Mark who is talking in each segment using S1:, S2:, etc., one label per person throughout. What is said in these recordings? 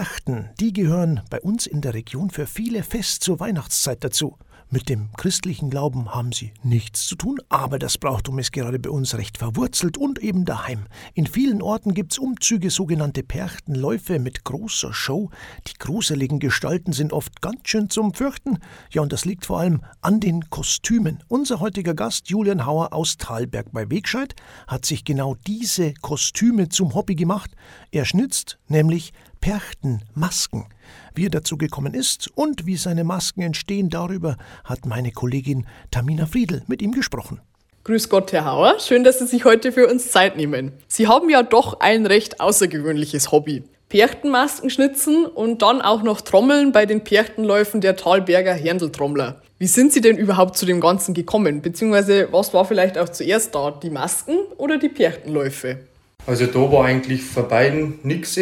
S1: Perchten, die gehören bei uns in der Region für viele fest zur Weihnachtszeit dazu. Mit dem christlichen Glauben haben sie nichts zu tun, aber das Brauchtum ist gerade bei uns recht verwurzelt und eben daheim. In vielen Orten gibt's Umzüge, sogenannte Perchtenläufe mit großer Show. Die gruseligen Gestalten sind oft ganz schön zum Fürchten. Ja, und das liegt vor allem an den Kostümen. Unser heutiger Gast, Julian Hauer aus Thalberg bei Wegscheid, hat sich genau diese Kostüme zum Hobby gemacht. Er schnitzt nämlich Perchtenmasken. Wie er dazu gekommen ist und wie seine Masken entstehen, darüber hat meine Kollegin Tamina Friedl mit ihm gesprochen.
S2: Grüß Gott, Herr Hauer. Schön, dass Sie sich heute für uns Zeit nehmen. Sie haben ja doch ein recht außergewöhnliches Hobby. Perchtenmasken schnitzen und dann auch noch Trommeln bei den Perchtenläufen der Talberger Herndeltrommler. Wie sind Sie denn überhaupt zu dem Ganzen gekommen? Beziehungsweise was war vielleicht auch zuerst da, die Masken oder die Perchtenläufe?
S3: Also da war eigentlich für beiden nichts.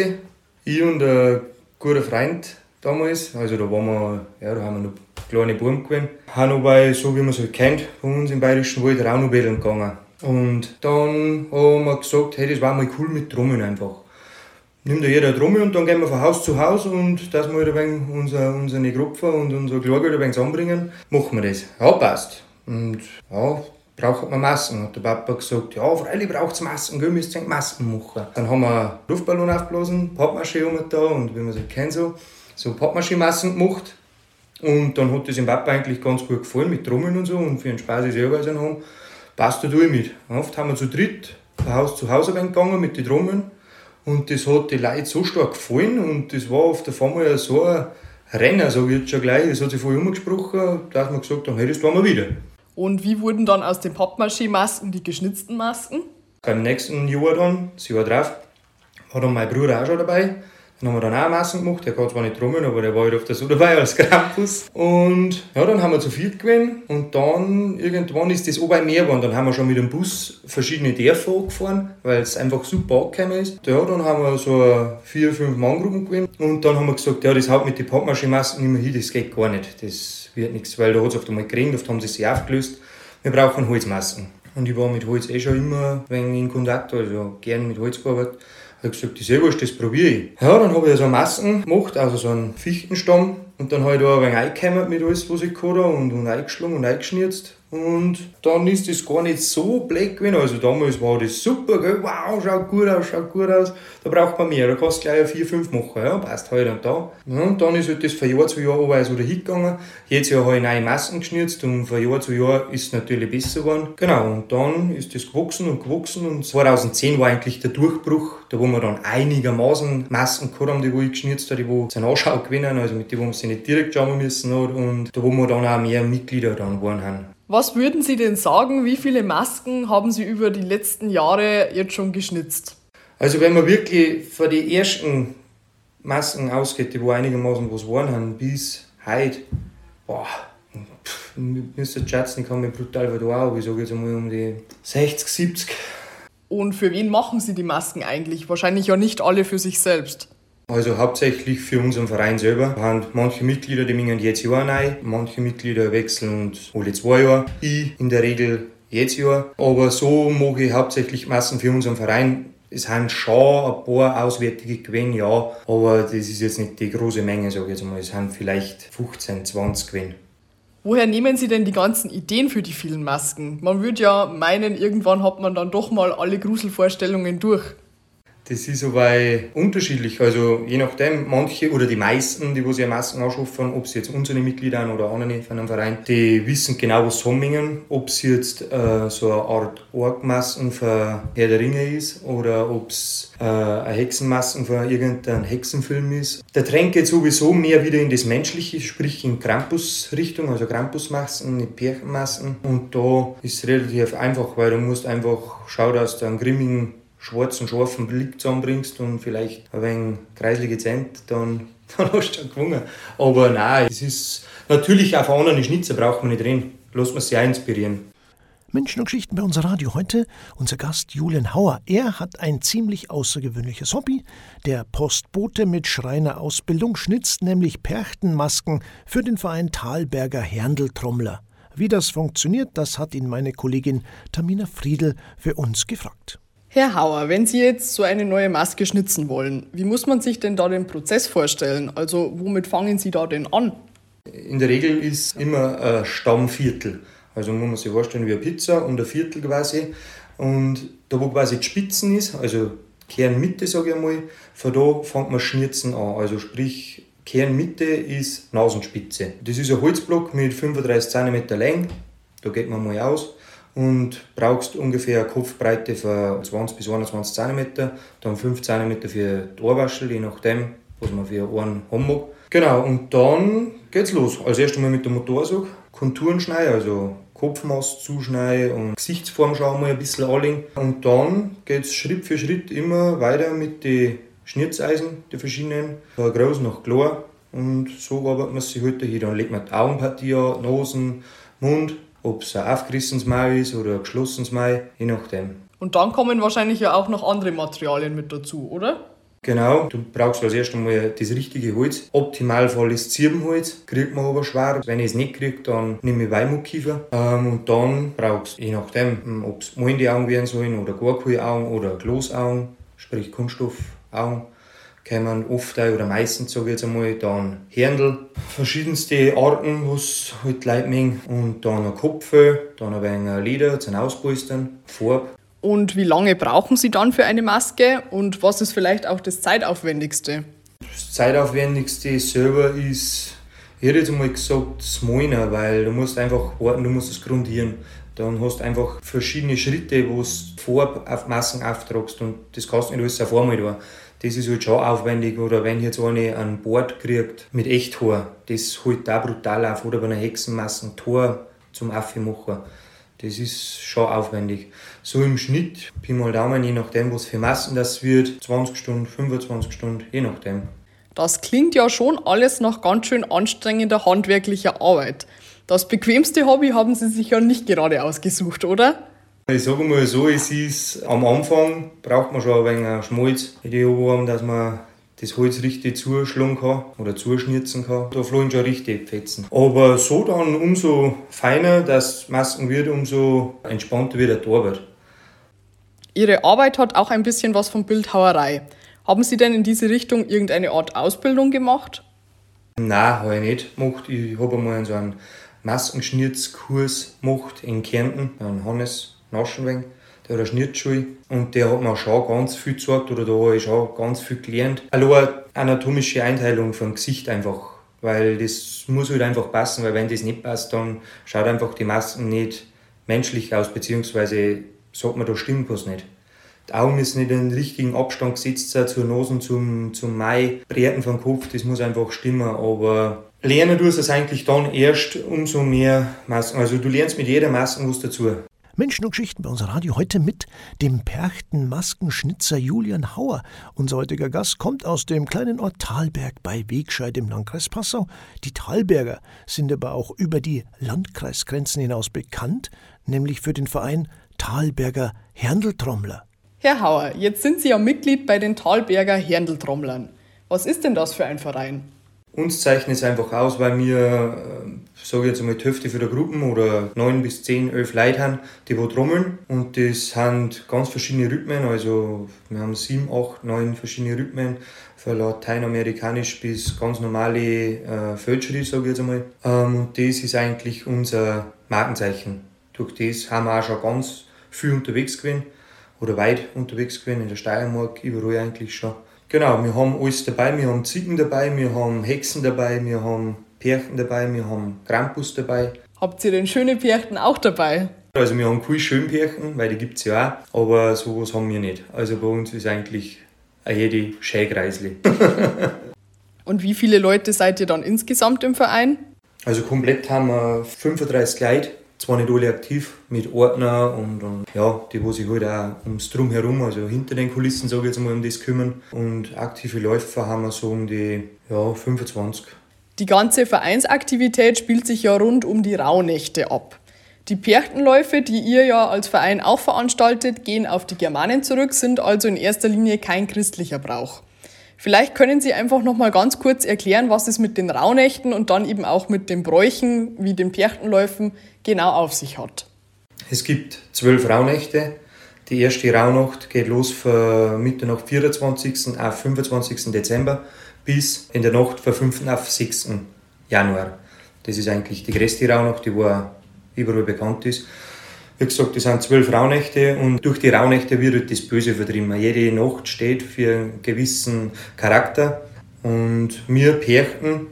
S3: Ich und ein guter Freund damals, also da waren wir, ja, da haben wir noch kleine Buben gewesen, haben noch so wie man es halt kennt, von uns im Bayerischen Wald Raunobädeln gegangen. Und dann haben wir gesagt, hey, das war mal cool mit Trommeln einfach. Nimmt da jeder Trommel und dann gehen wir von Haus zu Haus und dass wir halt ein wenig unser, unsere Gruppe und unser Kleingeld ein wenig machen wir das. Ja, passt. Und ja, braucht man Masken. Hat der Papa gesagt, ja, freilich braucht es Masken, wir müssen Masken machen. Dann haben wir Luftballon aufgeblasen, Pappmaché da und wie man es kennt so, so Pappmaché-Masken gemacht. Und dann hat das dem Papa eigentlich ganz gut gefallen mit Trommeln und so und für einen Spaß ist also haben, passt da durch mit. Oft haben wir zu dritt von Haus zu Haus gegangen mit den Trommeln und das hat die Leute so stark gefallen und das war auf der Fall so ein Renner, so wird schon gleich, das hat sich voll umgesprochen, dass wir gesagt haben, hey, das tun wir wieder.
S2: Und wie wurden dann aus den Pappmaché-Masken die geschnitzten Masken?
S3: Beim nächsten Jahr dann, das Jahr drauf, war dann mein Bruder auch schon dabei. Dann haben wir dann auch Masken gemacht. Der kann zwar nicht trommeln, aber der war halt auf der so dabei als Krampus. Und ja, dann haben wir zu viel gewesen. Und dann irgendwann ist das oben mehr geworden. Dann haben wir schon mit dem Bus verschiedene Dörfer angefahren, weil es einfach super angekommen ist. Ja, dann haben wir so vier, fünf Manngruppen gewesen. Und dann haben wir gesagt, ja, das haut mit den Pappmaché-Masken nicht mehr hin, das geht gar nicht. Das wird nichts, weil da hat es oft einmal geregnet, oft haben sie sich aufgelöst. Wir brauchen Holzmasken. Und ich war mit Holz eh schon immer ein in Kontakt, also gern mit Holz gearbeitet. Ich habe gesagt, das ist eh wurscht, das probiere ich. Ja, dann habe ich so Masken gemacht, also so einen Fichtenstamm. Und dann habe ich da ein wenig eingekämmert mit alles, was ich hatte und, und eingeschlungen und eingeschnitzt. Und dann ist das gar nicht so blöd gewesen. Also damals war das super, gell? wow, schaut gut aus, schaut gut aus. Da braucht man mehr, da kannst du gleich vier, fünf machen, ja, passt heute und da. Und dann ist halt das von Jahr zu Jahr aber so hingegangen. Jetzt Jahr habe ich neue Masken geschnitzt und von Jahr zu Jahr ist es natürlich besser geworden. Genau, und dann ist das gewachsen und gewachsen und 2010 war eigentlich der Durchbruch, da wo wir dann einigermaßen Masken gehabt haben, die wo ich geschnitzt habe, die wo seinen Anschau gewinnen, also mit denen, wo wir sich nicht direkt schauen müssen und da wo wir dann auch mehr Mitglieder dann waren haben.
S2: Was würden Sie denn sagen, wie viele Masken haben Sie über die letzten Jahre jetzt schon geschnitzt?
S3: Also wenn man wirklich von den ersten Masken ausgeht, die wo einigermaßen was waren haben, bis heute, boah, pff, müsste schätzen, ich kann mich brutal verdauen, ich sage jetzt einmal um die 60, 70.
S2: Und für wen machen Sie die Masken eigentlich? Wahrscheinlich ja nicht alle für sich selbst.
S3: Also hauptsächlich für unseren Verein selber. Haben manche Mitglieder, die mengen jetzt Jahr rein, manche Mitglieder wechseln alle zwei Jahre. Ich in der Regel jetzt Jahr. Aber so mache ich hauptsächlich Massen für unseren Verein. Es haben schon ein paar auswärtige gewesen, ja, aber das ist jetzt nicht die große Menge, sage ich jetzt mal. Es haben vielleicht 15, 20 gewesen.
S2: Woher nehmen Sie denn die ganzen Ideen für die vielen Masken? Man würde ja meinen, irgendwann hat man dann doch mal alle Gruselvorstellungen durch.
S3: Das ist aber unterschiedlich. Also je nachdem, manche oder die meisten, die wo sich Masken anschaffen, ob sie jetzt unsere Mitglieder sind oder andere von einem Verein, die wissen genau, was zusammenhängen. Ob es jetzt äh, so eine Art Orgmasken für Herr der Ringe ist oder ob es äh, eine Hexenmasken für irgendeinen Hexenfilm ist. Der Trend geht sowieso mehr wieder in das Menschliche, sprich in Krampus-Richtung, also Krampusmasken, nicht Pärchenmasken. Und da ist es relativ einfach, weil du musst einfach schauen, dass du einen grimmigen schwarzen, scharfen Blick zusammenbringst und vielleicht ein wenig kreislige Zent, dann, dann hast du schon gewonnen. Aber nein, es ist natürlich auch von anderen Schnitzer braucht man nicht reden. Lass man sich auch inspirieren.
S1: Menschen und Geschichten bei unser Radio heute. Unser Gast Julian Hauer. Er hat ein ziemlich außergewöhnliches Hobby. Der Postbote mit Schreinerausbildung schnitzt nämlich Perchtenmasken für den Verein Talberger Herndeltrommler. Wie das funktioniert, das hat ihn meine Kollegin Tamina Friedel für uns gefragt.
S2: Herr Hauer, wenn Sie jetzt so eine neue Maske schnitzen wollen, wie muss man sich denn da den Prozess vorstellen? Also womit fangen Sie da denn an?
S3: In der Regel ist immer ein Stammviertel. Also muss man sich vorstellen wie eine Pizza und ein Viertel quasi. Und da wo quasi die Spitzen ist, also Kernmitte sage ich einmal, von da fängt man Schnitzen an. Also sprich Kernmitte ist Nasenspitze. Das ist ein Holzblock mit 35 cm Länge, da geht man mal aus und brauchst ungefähr eine Kopfbreite von 20 bis 21 cm, dann 5 cm für die Ohrwaschel, je nachdem, was man für Ohren haben mag. Genau, und dann geht's los. Als erstes mal mit dem Motorsog, Konturen schneiden, also Kopfmaß zuschneiden und Gesichtsform schauen wir ein bisschen anlegen. Und dann geht's Schritt für Schritt immer weiter mit den Schnitzeisen, die verschiedenen, von groß nach klein. Und so arbeitet man sich heute hier. Dann legt man die Augenpartie an, Nosen, Mund, ob es ein aufgerissenes Maul ist oder ein geschlossenes Maul, je nachdem.
S2: Und dann kommen wahrscheinlich ja auch noch andere Materialien mit dazu, oder?
S3: Genau, du brauchst als erstes einmal das richtige Holz. Optimalfall ist Zirbenholz, kriegt man aber schwer. Wenn ich es nicht kriege, dann nehme ich Weimutkiefer. Ähm, und dann brauchst du, je nachdem, ob es Augen werden sollen oder gar keine Augen oder Glasaugen, sprich Kunststoffaugen, kommen oft auch, oder meistens sage ich jetzt einmal, dann Händel, verschiedenste Arten, was halt Leute mengen. Und dann ein Kopf, dann ein wenig Leder zum Auspolstern, Farbe
S2: und wie lange brauchen Sie dann für eine Maske und was ist vielleicht auch das zeitaufwendigste?
S3: Das zeitaufwendigste selber ist, ich hätte jetzt mal gesagt, das Moiner, weil du musst einfach warten, du musst es grundieren. Dann hast du einfach verschiedene Schritte, wo du Farbe auf Massen auftragst und das kannst du nicht alles auf einmal tun. Das ist halt schon aufwendig. Oder wenn jetzt eine ein Bord kriegt mit Echthaar, das holt da brutal auf. Oder bei einer Hexenmasse ein Tor zum Aufmachen. Das ist schon aufwendig. So im Schnitt, Pi mal Daumen, je nachdem, was für Massen das wird, 20 Stunden, 25 Stunden, je nachdem.
S2: Das klingt ja schon alles nach ganz schön anstrengender handwerklicher Arbeit. Das bequemste Hobby haben Sie sich ja nicht gerade ausgesucht, oder?
S3: Ich sage mal so, es ist am Anfang braucht man schon ein wenig Schmalz in die Ohren, dass man das Holz richtig zuschlagen kann oder zuschnitzen kann. Da flogen schon richtig Fetzen. Aber so dann umso feiner das Masken wird, umso entspannter wird der wird.
S2: Ihre Arbeit hat auch ein bisschen was von Bildhauerei. Haben Sie denn in diese Richtung irgendeine Art Ausbildung gemacht?
S3: Nein, habe ich nicht gemacht. Ich habe einmal so einen Maskenschnitzkurs gemacht in Kärnten, an Hannes Naschenweng der hat eine Schnittschule und der hat mir schon ganz viel gezeigt oder da habe ich schon ganz viel gelernt. Allein anatomische Einteilung vom Gesicht einfach, weil das muss halt einfach passen, weil wenn das nicht passt, dann schaut einfach die Masken nicht menschlich aus, beziehungsweise sagt man, da stimmt was nicht. Die Augen müssen nicht in den richtigen Abstand gesetzt sein zur Nase, zum, zum Mai, Breiten vom Kopf, das muss einfach stimmen, aber lernen du es eigentlich dann erst umso mehr Masken. Also du lernst mit jeder Masken was dazu.
S1: Menschen und Geschichten bei unser Radio heute mit dem Perchten-Maskenschnitzer Julian Hauer. Unser heutiger Gast kommt aus dem kleinen Ort Talberg bei Wegscheid im Landkreis Passau. Die Talberger sind aber auch über die Landkreisgrenzen hinaus bekannt, nämlich für den Verein Talberger Herndeltrommler.
S2: Herr Hauer, jetzt sind Sie ja Mitglied bei den Talberger Herndeltrommlern. Was ist denn das für ein Verein?
S3: Uns zeichnet es einfach aus, weil wir, äh, sage ich jetzt einmal, die Hälfte für der Gruppen oder neun bis zehn, elf Leute haben, die wo trommeln. Und das sind ganz verschiedene Rhythmen. Also wir haben sieben, acht, neun verschiedene Rhythmen. Von lateinamerikanisch bis ganz normale äh, Feldschritt, sage ich jetzt einmal. Ähm, und das ist eigentlich unser Markenzeichen. Durch das haben wir auch schon ganz viel unterwegs gewesen. Oder weit unterwegs gewesen, in der Steiermark, überall eigentlich schon. Genau, wir haben alles dabei. Wir haben Ziegen dabei, wir haben Hexen dabei, wir haben Pärchen dabei, wir haben Krampus dabei.
S2: Habt ihr denn schöne Pärchen auch dabei?
S3: Also wir haben keine schönen Pärchen, weil die gibt es ja auch, aber sowas haben wir nicht. Also bei uns ist eigentlich jede Schägreisli.
S2: Und wie viele Leute seid ihr dann insgesamt im Verein?
S3: Also komplett haben wir 35 Leute zwar nicht alle aktiv mit Ordner und, und ja, die, wo sich halt auch ums Drumherum, also hinter den Kulissen, sage ich jetzt mal, um das kümmern. Und aktive Läufer haben wir so um die ja, 25.
S2: Die ganze Vereinsaktivität spielt sich ja rund um die Rauhnächte ab. Die Perchtenläufe, die ihr ja als Verein auch veranstaltet, gehen auf die Germanen zurück, sind also in erster Linie kein christlicher Brauch. Vielleicht können Sie einfach noch mal ganz kurz erklären, was es mit den Rauhnächten und dann eben auch mit den Bräuchen wie den Perchtenläufen genau auf sich hat.
S3: Es gibt zwölf Rauhnächte, Die erste Rauhnacht geht los von Mitternacht 24. auf 25. Dezember bis in der Nacht von 5. auf 6. Januar. Das ist eigentlich die größte Rauhnacht, die überall bekannt ist. Wie gesagt, das sind zwölf Rauhnächte und durch die Rauhnächte wird halt das Böse vertrieben. Jede Nacht steht für einen gewissen Charakter und wir Perchten,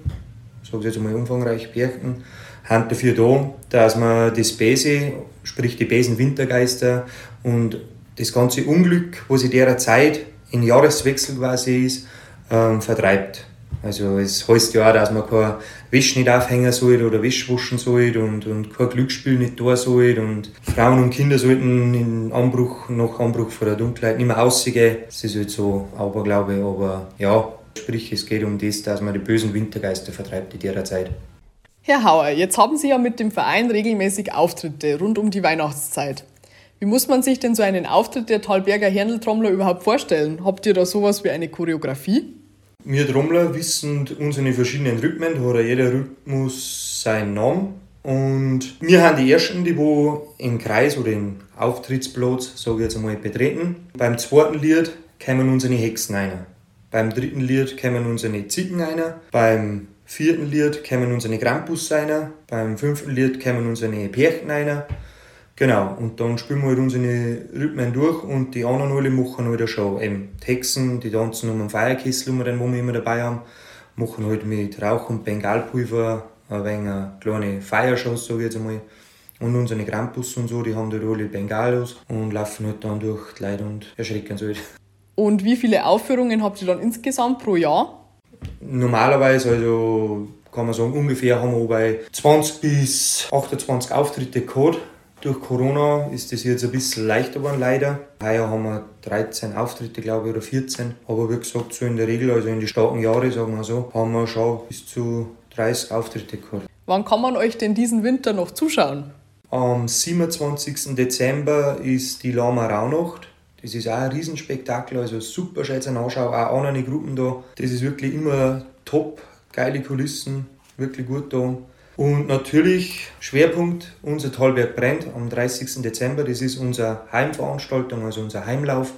S3: sage ich jetzt einmal umfangreich, Perchten, haben dafür da, dass man das Böse, sprich die bösen Wintergeister und das ganze Unglück, was in der Zeit in Jahreswechsel quasi ist, ähm, vertreibt. Also es heißt ja auch, dass man kein Wäsche nicht aufhängen soll oder Wäsche waschen soll und, und kein Glücksspiel nicht tun soll und Frauen und Kinder sollten in Anbruch, nach Anbruch von der Dunkelheit nicht mehr rausgehen. Das ist halt so Aberglaube, aber ja, sprich es geht um das, dass man die bösen Wintergeister vertreibt in der Zeit.
S2: Herr Hauer, jetzt haben Sie ja mit dem Verein regelmäßig Auftritte rund um die Weihnachtszeit. Wie muss man sich denn so einen Auftritt der Talberger Herneltrommler überhaupt vorstellen? Habt ihr da sowas wie eine Choreografie?
S3: Wir Trommler wissen unsere verschiedenen Rhythmen, da hat jeder Rhythmus seinen Namen. Und wir haben die ersten, die wo im Kreis oder im Auftrittsplatz, sage ich jetzt einmal, betreten. Beim zweiten Lied kommen unsere Hexen rein. Beim dritten Lied kommen unsere Ziegen rein. Beim vierten Lied kommen unsere Krampus rein. Beim fünften Lied kommen unsere Pärchen rein. Genau, und dann spielen wir halt unsere Rhythmen durch und die anderen alle machen halt schon eben Texten, die tanzen um den Feierkessel, den wir immer dabei haben, machen halt mit Rauch und Bengalpulver ein wenig eine kleine Feiershows, sage ich jetzt einmal. Und unsere Krampus und so, die haben halt alle Bengalos und laufen halt dann durch die Leute und erschrecken sie halt.
S2: Und wie viele Aufführungen habt ihr dann insgesamt pro Jahr?
S3: Normalerweise, also kann man sagen, ungefähr haben wir bei 20 bis 28 Auftritte gehabt. Durch Corona ist das jetzt ein bisschen leichter geworden, leider. Heuer haben wir 13 Auftritte, glaube ich, oder 14. Aber wie gesagt, so in der Regel, also in die starken Jahre, sagen wir so, haben wir schon bis zu 30 Auftritte gehabt.
S2: Wann kann man euch denn diesen Winter noch zuschauen?
S3: Am 27. Dezember ist die Lama Rauhnacht. Das ist auch ein Riesenspektakel, also super schön zum Anschauen, auch andere Gruppen da. Das ist wirklich immer top, geile Kulissen, wirklich gut da. Und natürlich Schwerpunkt unser Talberg brennt am 30. Dezember. Das ist unsere Heimveranstaltung, also unser Heimlauf.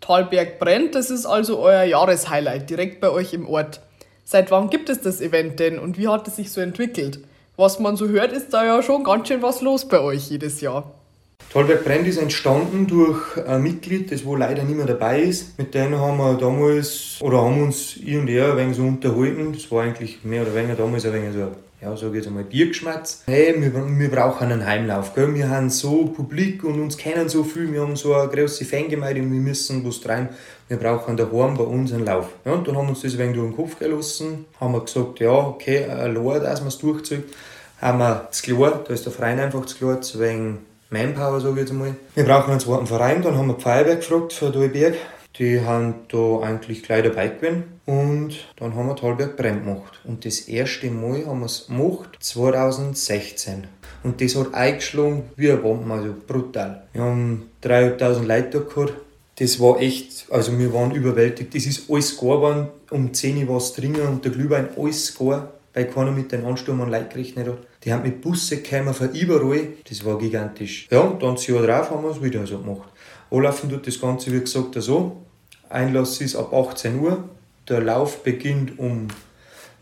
S2: Talberg brennt, das ist also euer Jahreshighlight direkt bei euch im Ort. Seit wann gibt es das Event denn und wie hat es sich so entwickelt? Was man so hört, ist da ja schon ganz schön was los bei euch jedes Jahr.
S3: Talberg Brennt ist entstanden durch ein Mitglied, das wo leider nicht mehr dabei ist. Mit denen haben wir damals, oder haben uns ich und er ein wenig so unterhalten. Das war eigentlich mehr oder weniger damals ein wenig so ja, sage jetzt einmal, Biergeschmatz. Hey, wir, wir brauchen einen Heimlauf, gell? wir haben so Publik und uns kennen so viel, wir haben so eine große Fangemeinde und wir müssen was treiben. Wir brauchen daheim bei uns einen Lauf. Ja, und dann haben wir uns das wenig durch den Kopf gelassen, haben wir gesagt, ja, okay, ein Lohr, dass man es durchzieht. Haben wir das Klar, da ist der Verein einfach das Klar, wegen Manpower, sage ich jetzt einmal. Wir brauchen einen zweiten Verein, dann haben wir Feuerwehr gefragt für Dalberg. Die haben da eigentlich gleich dabei gewesen. Und dann haben wir Talberg Brand gemacht. Und das erste Mal haben wir es gemacht 2016. Und das hat eingeschlagen wie ein Bomben, also brutal. Wir haben 3000 Leute da gehabt. Das war echt, also wir waren überwältigt. Das ist alles geworden. Um 10 Uhr war es dringend und der Glühwein alles gar, weil keiner mit den Ansturm an Leute gerechnet hat. Die haben mit Busse gekommen von überall. Das war gigantisch. Ja, und dann das Jahr drauf haben wir es wieder so gemacht. Anlaufen tut das Ganze, wie gesagt, so. Einlass ist ab 18 Uhr. Der Lauf beginnt um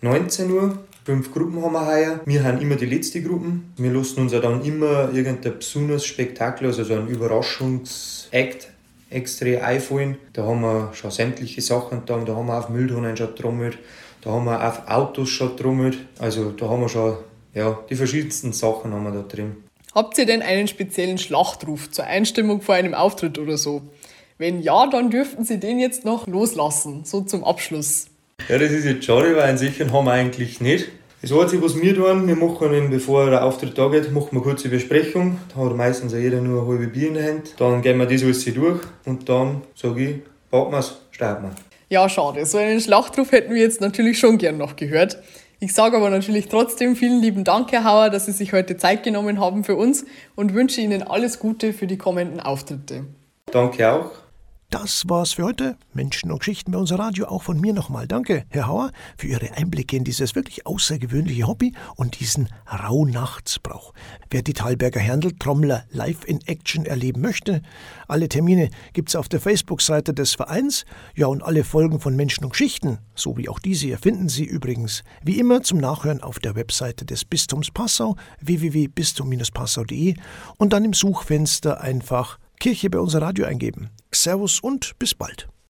S3: 19 Uhr. Fünf Gruppen haben wir heuer. Wir haben immer die letzte Gruppen. Wir lassen uns ja dann immer irgendein besonderes Spektakel, also so ein Überraschungsakt extra einfallen. Da haben wir schon sämtliche Sachen da. Da haben wir auf Mülltonnen schon trommelt. Da haben wir auf Autos schon trommelt. Also da haben wir schon ja, die verschiedensten Sachen haben wir da drin.
S2: Habt ihr denn einen speziellen Schlachtruf zur Einstimmung vor einem Auftritt oder so? Wenn ja, dann dürften Sie den jetzt noch loslassen, so zum Abschluss.
S3: Ja, das ist jetzt schade, weil einen sicheren haben wir eigentlich nicht. Das Einzige, was wir tun, wir machen, bevor der Auftritt da geht, machen wir eine kurze Besprechung. Da hat meistens jeder nur ein halbes Bier in der Hand. Dann gehen wir das alles durch und dann sage ich, packen wir es, starten wir.
S2: Ja, schade. So einen Schlachtruf hätten wir jetzt natürlich schon gern noch gehört. Ich sage aber natürlich trotzdem vielen lieben Dank, Herr Hauer, dass Sie sich heute Zeit genommen haben für uns und wünsche Ihnen alles Gute für die kommenden Auftritte.
S3: Danke auch.
S1: Das war's für heute. Menschen und Geschichten bei unser Radio. Auch von mir nochmal danke, Herr Hauer, für Ihre Einblicke in dieses wirklich außergewöhnliche Hobby und diesen Rauhnachtsbrauch. Wer die Talberger Herndl-Trommler live in Action erleben möchte, alle Termine gibt's auf der Facebook-Seite des Vereins. Ja, und alle Folgen von Menschen und Geschichten, so wie auch diese hier, finden Sie übrigens wie immer zum Nachhören auf der Webseite des Bistums Passau www.bistum-passau.de und dann im Suchfenster einfach Kirche bei unser Radio eingeben. Servus und bis bald.